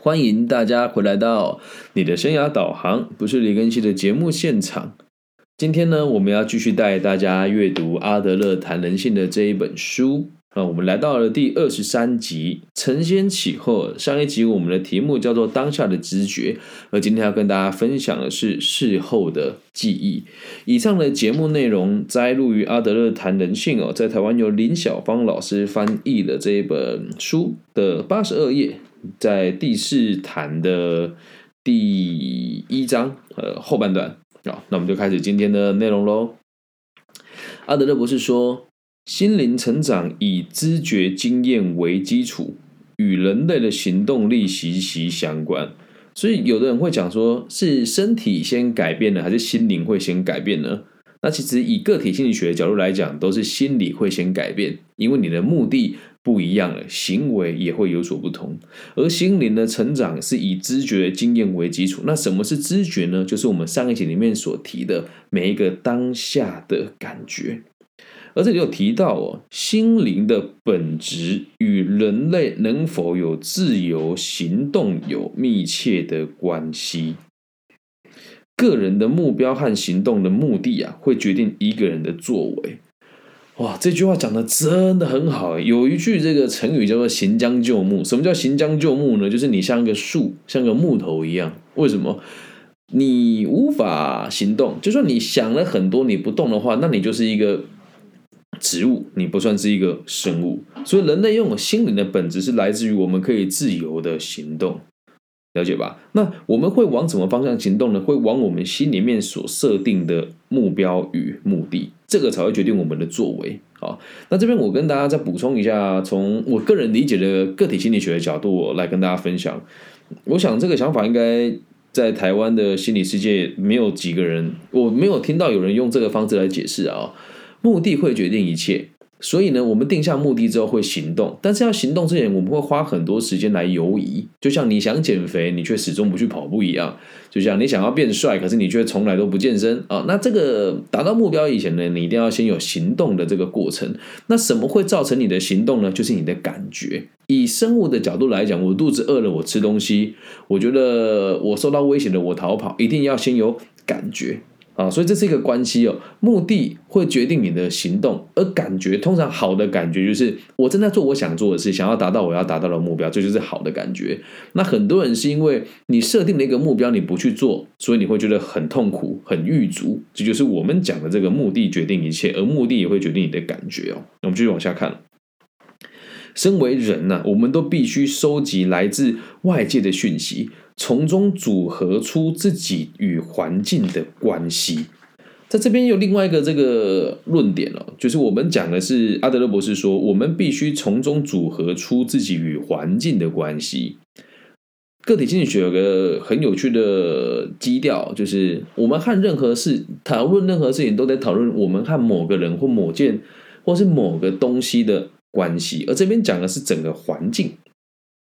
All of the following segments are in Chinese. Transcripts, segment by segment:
欢迎大家回来到你的生涯导航，不是李根熙的节目现场。今天呢，我们要继续带大家阅读阿德勒谈人性的这一本书。啊，我们来到了第二十三集，承先启后。上一集我们的题目叫做“当下的知觉”，而今天要跟大家分享的是事后的记忆。以上的节目内容摘录于阿德勒谈人性哦，在台湾由林小芳老师翻译的这一本书的八十二页。在第四谈的第一章，呃，后半段啊，那我们就开始今天的内容喽。阿德勒博士说，心灵成长以知觉经验为基础，与人类的行动力息息相关。所以，有的人会讲说，是身体先改变了，还是心灵会先改变呢？那其实以个体心理学的角度来讲，都是心理会先改变，因为你的目的。不一样了，行为也会有所不同。而心灵的成长是以知觉经验为基础。那什么是知觉呢？就是我们上一集里面所提的每一个当下的感觉。而这里有提到哦，心灵的本质与人类能否有自由行动有密切的关系。个人的目标和行动的目的啊，会决定一个人的作为。哇，这句话讲的真的很好。有一句这个成语叫做“行将就木”。什么叫“行将就木”呢？就是你像一个树，像个木头一样。为什么？你无法行动，就算你想了很多，你不动的话，那你就是一个植物，你不算是一个生物。所以，人类拥有心灵的本质是来自于我们可以自由的行动。了解吧？那我们会往什么方向行动呢？会往我们心里面所设定的目标与目的，这个才会决定我们的作为。好，那这边我跟大家再补充一下，从我个人理解的个体心理学的角度来跟大家分享。我想这个想法应该在台湾的心理世界没有几个人，我没有听到有人用这个方式来解释啊。目的会决定一切。所以呢，我们定下目的之后会行动，但是要行动之前，我们会花很多时间来犹疑。就像你想减肥，你却始终不去跑步一样；就像你想要变帅，可是你却从来都不健身啊。那这个达到目标以前呢，你一定要先有行动的这个过程。那什么会造成你的行动呢？就是你的感觉。以生物的角度来讲，我肚子饿了，我吃东西；我觉得我受到威胁了，我逃跑，一定要先有感觉。啊，所以这是一个关系哦，目的会决定你的行动，而感觉通常好的感觉就是我正在做我想做的事，想要达到我要达到的目标，这就是好的感觉。那很多人是因为你设定了一个目标，你不去做，所以你会觉得很痛苦、很欲足。这就是我们讲的这个目的决定一切，而目的也会决定你的感觉哦。我们继续往下看。身为人呢，我们都必须收集来自外界的讯息。从中组合出自己与环境的关系，在这边有另外一个这个论点了，就是我们讲的是阿德勒博士说，我们必须从中组合出自己与环境的关系。个体心理学有个很有趣的基调，就是我们和任何事讨论任何事情，都得讨论我们和某个人或某件或是某个东西的关系，而这边讲的是整个环境。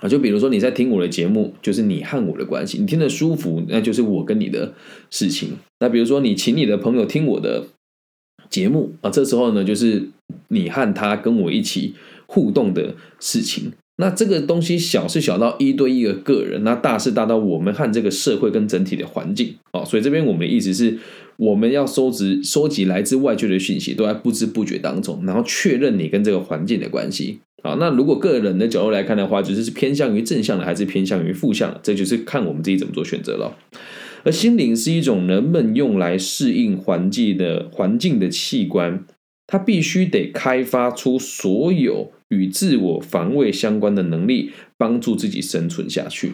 啊，就比如说你在听我的节目，就是你和我的关系，你听得舒服，那就是我跟你的事情。那比如说你请你的朋友听我的节目啊，这时候呢，就是你和他跟我一起互动的事情。那这个东西小是小到一对一的个人，那大是大到我们和这个社会跟整体的环境哦。所以这边我们的意思是，我们要收集收集来自外界的讯息，都在不知不觉当中，然后确认你跟这个环境的关系。好，那如果个人的角度来看的话，就是是偏向于正向的，还是偏向于负向的？这就是看我们自己怎么做选择了。而心灵是一种人们用来适应环境的环境的器官，它必须得开发出所有与自我防卫相关的能力，帮助自己生存下去。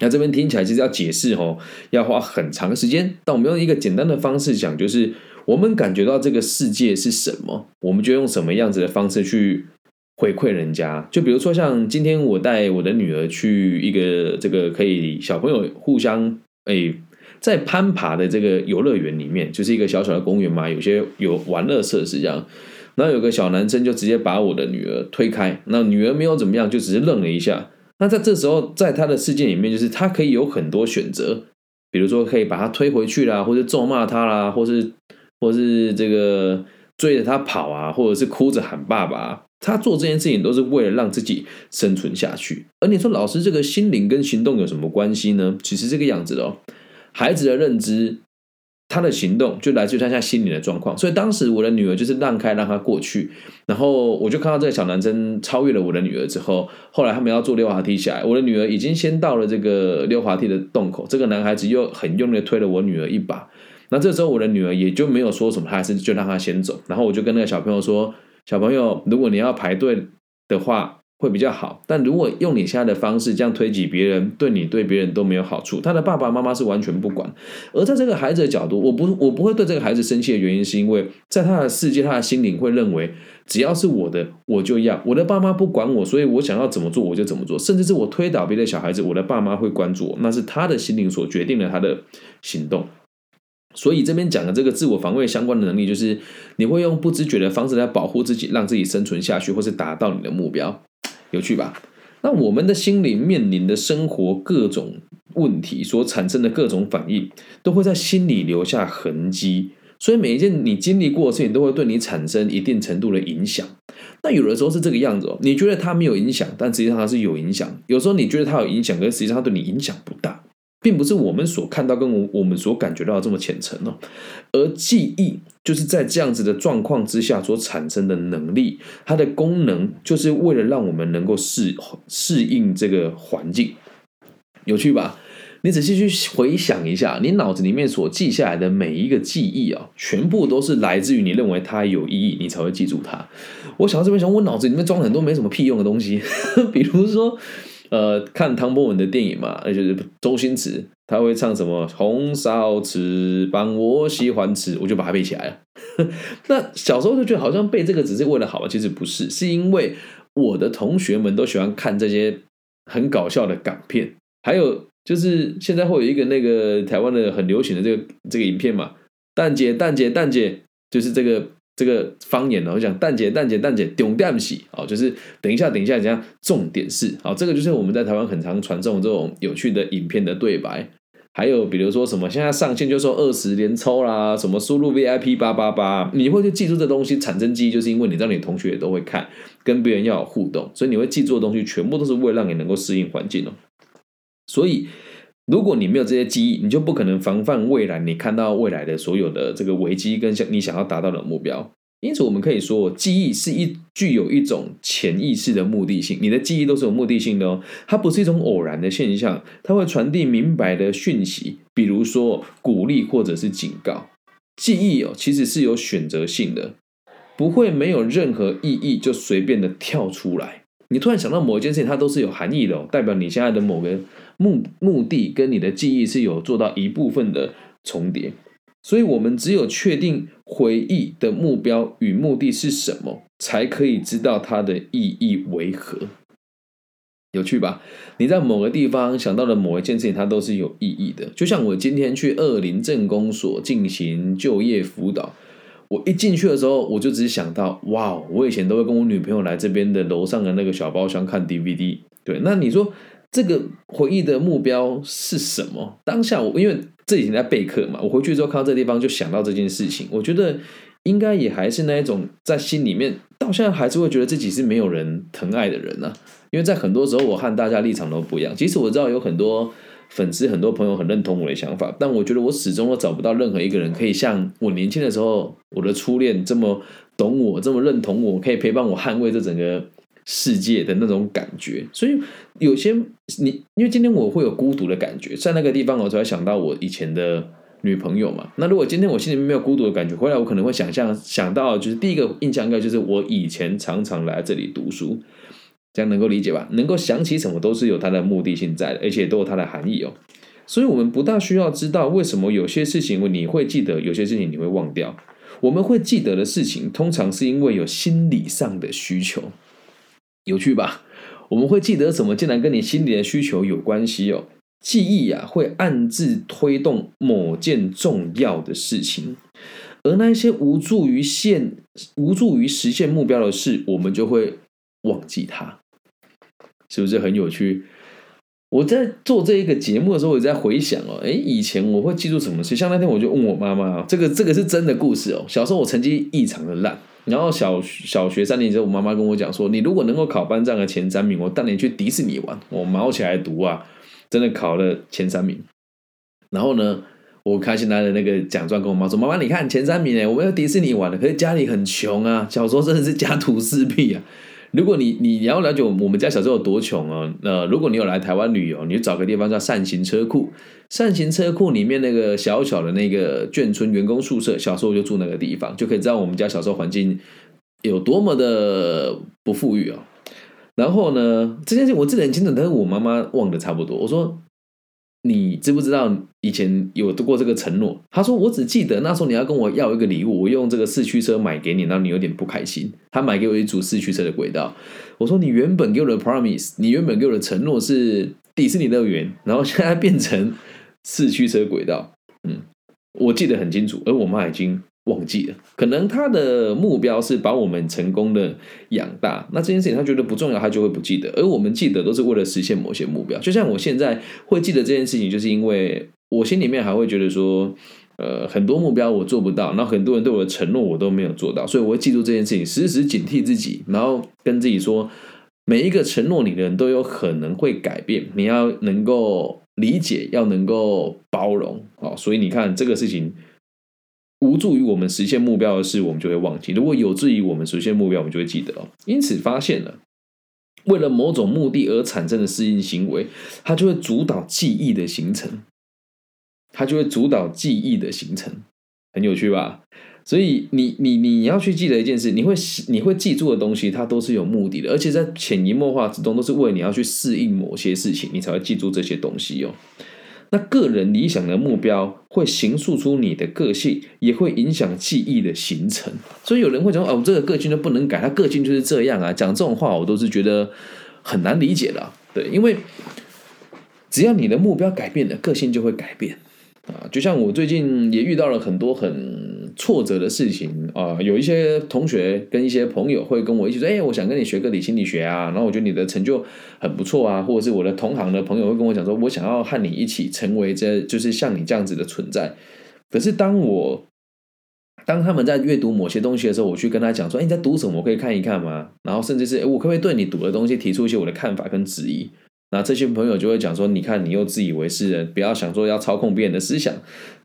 那这边听起来其实要解释哦，要花很长时间。但我们用一个简单的方式讲，就是我们感觉到这个世界是什么，我们就用什么样子的方式去。回馈人家，就比如说像今天我带我的女儿去一个这个可以小朋友互相诶在攀爬的这个游乐园里面，就是一个小小的公园嘛，有些有玩乐设施这样。然后有个小男生就直接把我的女儿推开，那女儿没有怎么样，就只是愣了一下。那在这时候，在他的世界里面，就是他可以有很多选择，比如说可以把他推回去啦，或者咒骂他啦，或是或是这个追着他跑啊，或者是哭着喊爸爸。他做这件事情都是为了让自己生存下去。而你说老师这个心灵跟行动有什么关系呢？其实这个样子的哦，孩子的认知。他的行动就来自于他现在心理的状况，所以当时我的女儿就是让开让他过去，然后我就看到这个小男生超越了我的女儿之后，后来他们要坐溜滑梯下来，我的女儿已经先到了这个溜滑梯的洞口，这个男孩子又很用力推了我女儿一把，那这时候我的女儿也就没有说什么，还是就让他先走，然后我就跟那个小朋友说：“小朋友，如果你要排队的话。”会比较好，但如果用你现在的方式这样推挤别人，对你对别人都没有好处。他的爸爸妈妈是完全不管，而在这个孩子的角度，我不我不会对这个孩子生气的原因，是因为在他的世界，他的心灵会认为，只要是我的，我就要我的爸妈不管我，所以我想要怎么做我就怎么做，甚至是我推倒别的小孩子，我的爸妈会关注我，那是他的心灵所决定了他的行动。所以这边讲的这个自我防卫相关的能力，就是你会用不知觉的方式来保护自己，让自己生存下去，或是达到你的目标。有趣吧？那我们的心灵面临的生活各种问题所产生的各种反应，都会在心里留下痕迹。所以每一件你经历过的事情，都会对你产生一定程度的影响。那有的时候是这个样子哦，你觉得它没有影响，但实际上它是有影响。有时候你觉得它有影响，可实际上它对你影响不大。并不是我们所看到跟我我们所感觉到这么浅层哦，而记忆就是在这样子的状况之下所产生的能力，它的功能就是为了让我们能够适适应这个环境，有趣吧？你仔细去回想一下，你脑子里面所记下来的每一个记忆啊，全部都是来自于你认为它有意义，你才会记住它。我想到这边想，我脑子里面装了很多没什么屁用的东西，比如说。呃，看汤博文的电影嘛，那就是周星驰，他会唱什么“红烧翅膀我喜欢吃”，我就把它背起来了。那小时候就觉得好像背这个只是为了好，其实不是，是因为我的同学们都喜欢看这些很搞笑的港片，还有就是现在会有一个那个台湾的很流行的这个这个影片嘛，“蛋姐蛋姐蛋姐”，就是这个。这个方言呢，我讲蛋姐蛋姐蛋姐重点是哦，就是等一下等一下怎样，重点是哦，这个就是我们在台湾很常传送这种有趣的影片的对白，还有比如说什么现在上线就说二十连抽啦，什么输入 VIP 八八八，你会去记住这东西产生记忆，就是因为你知道你同学也都会看，跟别人要有互动，所以你会记住的东西全部都是为了让你能够适应环境哦，所以。如果你没有这些记忆，你就不可能防范未来。你看到未来的所有的这个危机跟想你想要达到的目标，因此我们可以说，记忆是一具有一种潜意识的目的性。你的记忆都是有目的性的哦，它不是一种偶然的现象，它会传递明白的讯息，比如说鼓励或者是警告。记忆哦，其实是有选择性的，不会没有任何意义就随便的跳出来。你突然想到某一件事情，它都是有含义的，哦代表你现在的某个。目目的跟你的记忆是有做到一部分的重叠，所以我们只有确定回忆的目标与目的是什么，才可以知道它的意义为何。有趣吧？你在某个地方想到的某一件事情，它都是有意义的。就像我今天去二林镇公所进行就业辅导，我一进去的时候，我就只想到，哇，我以前都会跟我女朋友来这边的楼上的那个小包厢看 DVD。对，那你说？这个回忆的目标是什么？当下我因为这几天在备课嘛，我回去之后看到这地方就想到这件事情。我觉得应该也还是那一种在心里面到现在还是会觉得自己是没有人疼爱的人呢。因为在很多时候我和大家立场都不一样。即使我知道有很多粉丝、很多朋友很认同我的想法，但我觉得我始终都找不到任何一个人可以像我年轻的时候我的初恋这么懂我、这么认同我，可以陪伴我捍卫这整个。世界的那种感觉，所以有些你，因为今天我会有孤独的感觉，在那个地方我才会想到我以前的女朋友嘛。那如果今天我心里面没有孤独的感觉，回来我可能会想象想到，就是第一个印象应该就是我以前常常来这里读书，这样能够理解吧？能够想起什么都是有它的目的性在的，而且都有它的含义哦。所以我们不大需要知道为什么有些事情你会记得，有些事情你会忘掉。我们会记得的事情，通常是因为有心理上的需求。有趣吧？我们会记得什么？竟然跟你心里的需求有关系哦。记忆啊，会暗自推动某件重要的事情，而那些无助于现、无助于实现目标的事，我们就会忘记它。是不是很有趣？我在做这一个节目的时候，我在回想哦，哎，以前我会记住什么事？像那天我就问我妈妈，这个这个是真的故事哦。小时候我成绩异常的烂。然后小小学三年级，我妈妈跟我讲说，你如果能够考班上的前三名，我带你去迪士尼玩。我毛起来读啊，真的考了前三名。然后呢，我开心拿着那个奖状跟我妈说：“妈妈，你看前三名哎，我们要迪士尼玩了。可是家里很穷啊，小时候真的是家徒四壁啊。如果你你你要了解我们家小时候有多穷哦，那如果你有来台湾旅游，你就找个地方叫善行车库。善行车库里面那个小小的那个眷村员工宿舍，小时候就住那个地方，就可以知道我们家小时候环境有多么的不富裕哦。然后呢，这件事我记得很清楚，但是我妈妈忘的差不多。我说。你知不知道以前有过这个承诺？他说：“我只记得那时候你要跟我要一个礼物，我用这个四驱车买给你，然后你有点不开心。他买给我一组四驱车的轨道。我说：你原本给我的 promise，你原本给我的承诺是迪士尼乐园，然后现在变成四驱车轨道。嗯，我记得很清楚，而我妈已经。”忘记了，可能他的目标是把我们成功的养大，那这件事情他觉得不重要，他就会不记得。而我们记得都是为了实现某些目标。就像我现在会记得这件事情，就是因为我心里面还会觉得说，呃，很多目标我做不到，那很多人对我的承诺我都没有做到，所以我会记住这件事情，时时警惕自己，然后跟自己说，每一个承诺你的人都有可能会改变，你要能够理解，要能够包容啊。所以你看这个事情。无助于我们实现目标的事，我们就会忘记；如果有助于我们实现目标，我们就会记得哦。因此，发现了为了某种目的而产生的适应行为，它就会主导记忆的形成，它就会主导记忆的形成，很有趣吧？所以，你你你要去记得一件事，你会你会记住的东西，它都是有目的的，而且在潜移默化之中，都是为你要去适应某些事情，你才会记住这些东西哦。那个人理想的目标会形塑出你的个性，也会影响记忆的形成。所以有人会讲：“哦，这个个性就不能改，他个性就是这样啊。”讲这种话，我都是觉得很难理解的。对，因为只要你的目标改变了，个性就会改变啊。就像我最近也遇到了很多很。挫折的事情啊，有一些同学跟一些朋友会跟我一起说：“哎，我想跟你学个理心理学啊。”然后我觉得你的成就很不错啊，或者是我的同行的朋友会跟我讲说：“我想要和你一起成为这就是像你这样子的存在。”可是当我当他们在阅读某些东西的时候，我去跟他讲说：“哎，你在读什么？我可以看一看吗？”然后甚至是我可不可以对你读的东西提出一些我的看法跟质疑？那这些朋友就会讲说：“你看，你又自以为是，不要想说要操控别人的思想，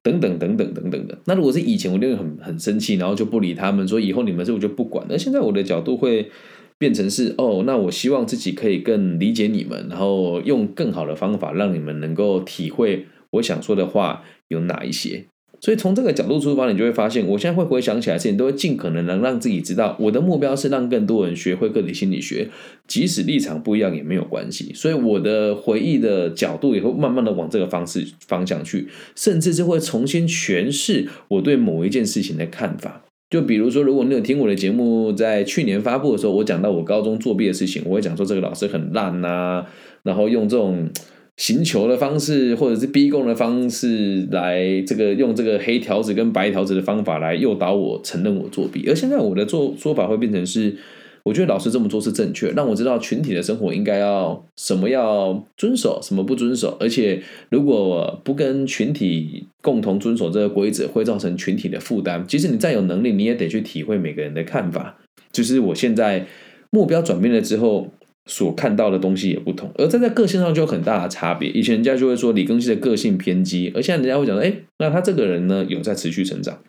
等等等等等等的。”那如果是以前，我就会很很生气，然后就不理他们，说以后你们这我就不管。那现在我的角度会变成是：哦，那我希望自己可以更理解你们，然后用更好的方法让你们能够体会我想说的话有哪一些。所以从这个角度出发，你就会发现，我现在会回想起来事情，都会尽可能能让自己知道，我的目标是让更多人学会个体心理学，即使立场不一样也没有关系。所以我的回忆的角度也会慢慢的往这个方式方向去，甚至是会重新诠释我对某一件事情的看法。就比如说，如果你有听我的节目，在去年发布的时候，我讲到我高中作弊的事情，我会讲说这个老师很烂呐，然后用这种。行求的方式，或者是逼供的方式，来这个用这个黑条子跟白条子的方法来诱导我承认我作弊。而现在我的做说法会变成是，我觉得老师这么做是正确，让我知道群体的生活应该要什么要遵守，什么不遵守。而且如果不跟群体共同遵守这个规则，会造成群体的负担。即使你再有能力，你也得去体会每个人的看法。就是我现在目标转变了之后。所看到的东西也不同，而在在个性上就有很大的差别。以前人家就会说李庚希的个性偏激，而现在人家会讲说，哎，那他这个人呢有在持续成长，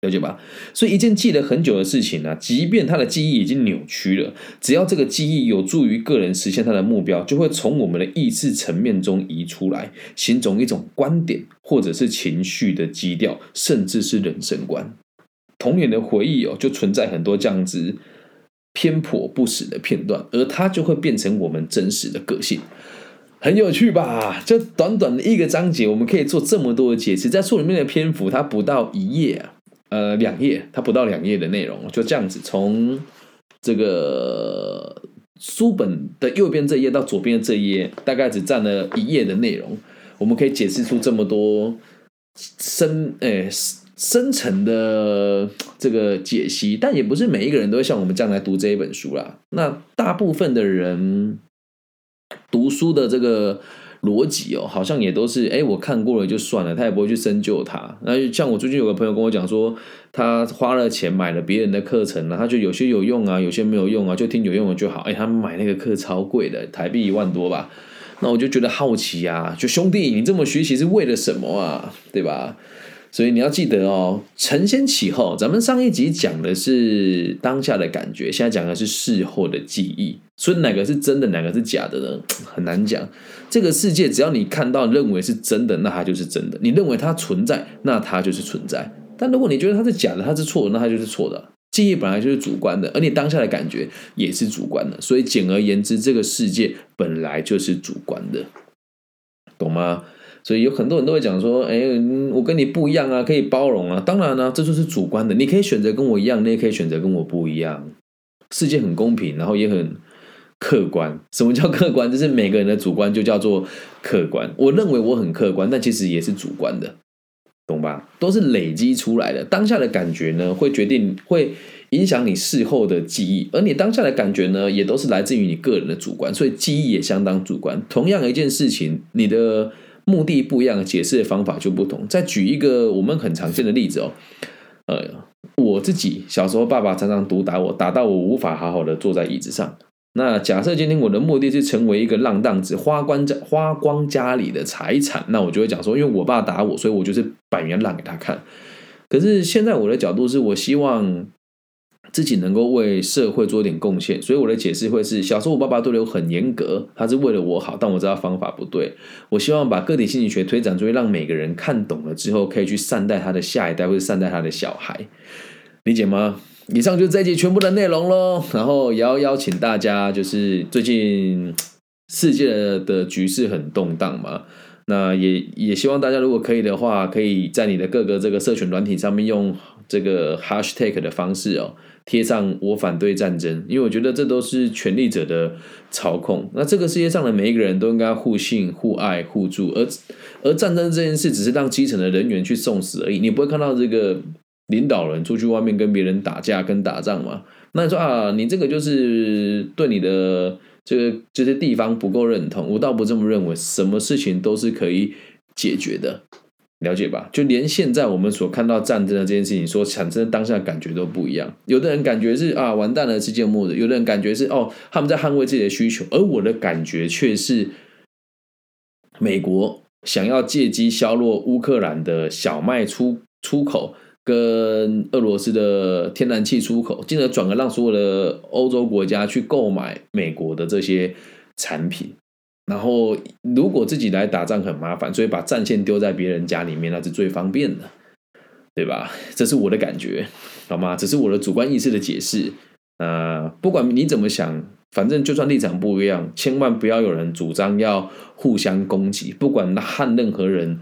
了解吧？所以一件记得很久的事情呢，即便他的记忆已经扭曲了，只要这个记忆有助于个人实现他的目标，就会从我们的意识层面中移出来，形成一种观点或者是情绪的基调，甚至是人生观。童年的回忆哦，就存在很多这样子。偏颇不实的片段，而它就会变成我们真实的个性，很有趣吧？就短短的一个章节，我们可以做这么多的解释。在书里面的篇幅，它不到一页啊，呃，两页，它不到两页的内容，就这样子，从这个书本的右边这页到左边的这页，大概只占了一页的内容，我们可以解释出这么多深诶。深层的这个解析，但也不是每一个人都会像我们这样来读这一本书啦。那大部分的人读书的这个逻辑哦，好像也都是哎，我看过了就算了，他也不会去深究它。那就像我最近有个朋友跟我讲说，他花了钱买了别人的课程呢，他就有些有用啊，有些没有用啊，就听有用的就好。哎，他买那个课超贵的，台币一万多吧。那我就觉得好奇啊，就兄弟，你这么学习是为了什么啊？对吧？所以你要记得哦，承先启后。咱们上一集讲的是当下的感觉，现在讲的是事后的记忆。所以哪个是真的，哪个是假的呢？很难讲。这个世界只要你看到认为是真的，那它就是真的；你认为它存在，那它就是存在。但如果你觉得它是假的，它是错的，那它就是错的。记忆本来就是主观的，而你当下的感觉也是主观的。所以简而言之，这个世界本来就是主观的，懂吗？所以有很多人都会讲说：“哎，我跟你不一样啊，可以包容啊。”当然呢，这就是主观的。你可以选择跟我一样，你也可以选择跟我不一样。世界很公平，然后也很客观。什么叫客观？就是每个人的主观就叫做客观。我认为我很客观，但其实也是主观的，懂吧？都是累积出来的。当下的感觉呢，会决定会影响你事后的记忆，而你当下的感觉呢，也都是来自于你个人的主观，所以记忆也相当主观。同样一件事情，你的。目的不一样，解释的方法就不同。再举一个我们很常见的例子哦，呃，我自己小时候，爸爸常常毒打我，打到我无法好好的坐在椅子上。那假设今天我的目的是成为一个浪荡子，花光家花光家里的财产，那我就会讲说，因为我爸打我，所以我就是摆明浪给他看。可是现在我的角度是我希望。自己能够为社会做点贡献，所以我的解释会是：小时候我爸爸对我很严格，他是为了我好，但我知道方法不对。我希望把个体心理学推展出去，让每个人看懂了之后，可以去善待他的下一代，或者善待他的小孩，理解吗？以上就是这一集全部的内容喽。然后也要邀请大家，就是最近世界的局势很动荡嘛，那也也希望大家如果可以的话，可以在你的各个这个社群软体上面用这个 hashtag 的方式哦。贴上我反对战争，因为我觉得这都是权力者的操控。那这个世界上的每一个人都应该互信、互爱、互助，而而战争这件事只是让基层的人员去送死而已。你不会看到这个领导人出去外面跟别人打架、跟打仗吗？那你说啊，你这个就是对你的这个这些地方不够认同。我倒不这么认为，什么事情都是可以解决的。了解吧？就连现在我们所看到战争的这件事情，所产生的当下感觉都不一样。有的人感觉是啊，完蛋了，世界末日；有的人感觉是哦，他们在捍卫自己的需求。而我的感觉却是，美国想要借机削弱乌克兰的小麦出出口，跟俄罗斯的天然气出口，进而转而让所有的欧洲国家去购买美国的这些产品。然后，如果自己来打仗很麻烦，所以把战线丢在别人家里面，那是最方便的，对吧？这是我的感觉，好吗？只是我的主观意识的解释。啊，不管你怎么想，反正就算立场不一样，千万不要有人主张要互相攻击，不管和任何人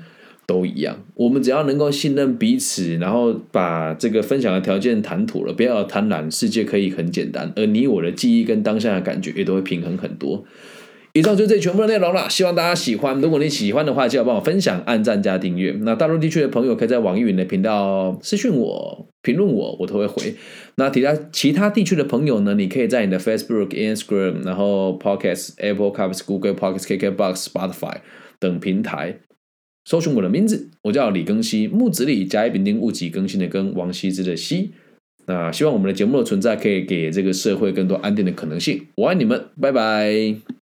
都一样。我们只要能够信任彼此，然后把这个分享的条件谈妥了，不要贪婪，世界可以很简单，而你我的记忆跟当下的感觉也都会平衡很多。以上就是这全部的内容了，希望大家喜欢。如果你喜欢的话，记得帮我分享、按赞加订阅。那大陆地区的朋友可以在网易云的频道私讯我、评论我，我都会回。那其他其他地区的朋友呢，你可以在你的 Facebook、Instagram、然后 Podcast、Apple c a s Google Podcast、KKBox、Spotify 等平台搜寻我的名字，我叫李更新，木子李，甲乙丙丁戊己更新的更，王羲之的羲。那希望我们的节目的存在可以给这个社会更多安定的可能性。我爱你们，拜拜。